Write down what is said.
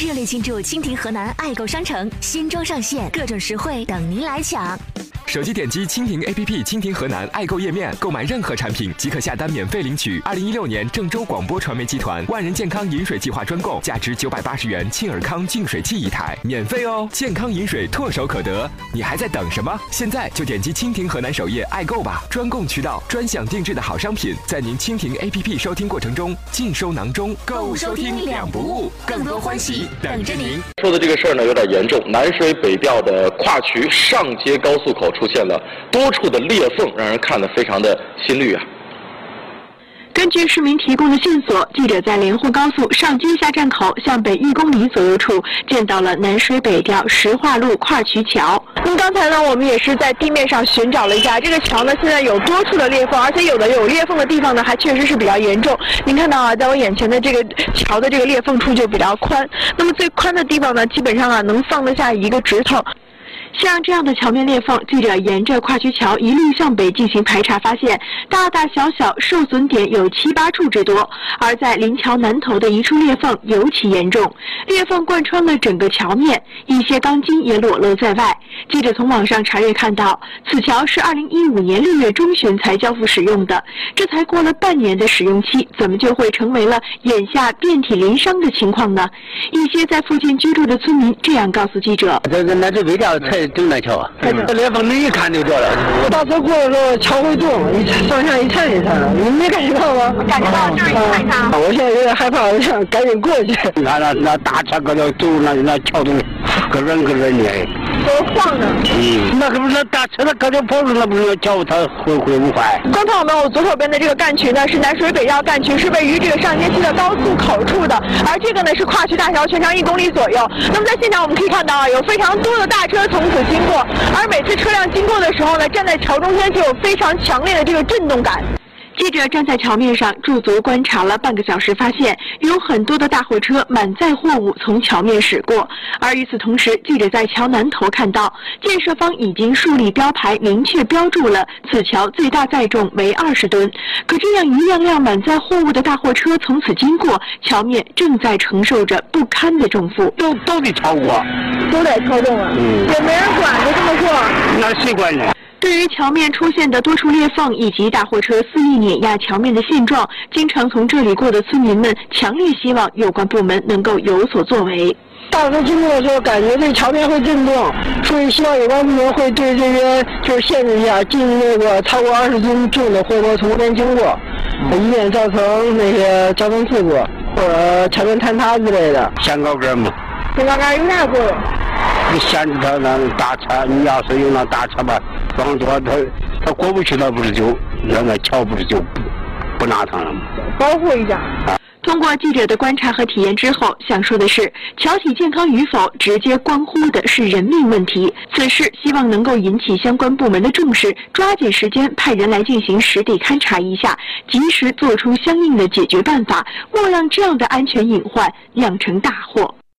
热烈庆祝蜻蜓河南爱购商城新装上线，各种实惠等您来抢。手机点击蜻蜓 APP 蜻蜓河南爱购页面，购买任何产品即可下单免费领取二零一六年郑州广播传媒集团万人健康饮水计划专供价值九百八十元沁尔康净水器一台，免费哦！健康饮水唾手可得，你还在等什么？现在就点击蜻蜓河南首页爱购吧！专供渠道，专享定制的好商品，在您蜻蜓 APP 收听过程中尽收囊中，购物收听两不误，更多欢喜等着您。说的这个事儿呢有点严重，南水北调的跨渠上街高速口出现了多处的裂缝，让人看得非常的心率啊。根据市民提供的线索，记者在连沪高速上京下站口向北一公里左右处见到了南水北调石化路跨渠桥。那么刚才呢，我们也是在地面上寻找了一下，这个桥呢现在有多处的裂缝，而且有的有裂缝的地方呢还确实是比较严重。您看到啊，在我眼前的这个桥的这个裂缝处就比较宽，那么最宽的地方呢，基本上啊能放得下一个指头。像这样的桥面裂缝，记者沿着跨渠桥一路向北进行排查，发现大大小小受损点有七八处之多。而在临桥南头的一处裂缝尤其严重，裂缝贯穿了整个桥面，一些钢筋也裸露在外。记者从网上查阅看到，此桥是二零一五年六月中旬才交付使用的，这才过了半年的使用期，怎么就会成为了眼下遍体鳞伤的情况呢？一些在附近居住的村民这样告诉记者：“这个那是为了才。”整那桥啊，这裂缝你一看就知道了。我大车过的时候，桥会动，一上下一颤一颤的，你没感觉到吗？感觉到，就是一颤一颤。我现在有点害怕，我想赶紧过去。那那那大车搁那走，那那桥都咯软咯软的。都晃着。嗯，那可不是那大车，它搁这跑路，那不是桥它会会不坏？刚才我们我左手边的这个干渠呢，是南水北调干渠，是位于这个上街区的高速口处的，而这个呢是跨区大桥，全长一公里左右。那么在现场我们可以看到啊，有非常多的大车从此经过，而每次车辆经过的时候呢，站在桥中间就有非常强烈的这个震动感。记者站在桥面上驻足观察了半个小时，发现有很多的大货车满载货物从桥面驶过。而与此同时，记者在桥南头看到，建设方已经树立标牌，明确标注了此桥最大载重为二十吨。可这样一辆辆满载货物的大货车从此经过，桥面正在承受着不堪的重负。都都得超过，都得超重啊！也没人管，就这么过。那谁管呢？对于桥面出现的多处裂缝以及大货车肆意碾压桥面的现状，经常从这里过的村民们强烈希望有关部门能够有所作为。大车经过的时候，感觉这桥面会震动，所以希望有关部门会对这些就是限制一下，禁止那个超过二十吨重的货车从这边经过，以免造成那些交通事故或者桥面坍塌之类的。限高杆嘛？限高杆有？你限制他那大车，你要是有那大车吧。装多他他过不去，那不是就那个桥不是就不不拿他了吗？保护一下。通过记者的观察和体验之后，想说的是，桥体健康与否，直接关乎的是人命问题。此事希望能够引起相关部门的重视，抓紧时间派人来进行实地勘察一下，及时做出相应的解决办法，莫让这样的安全隐患酿成大祸。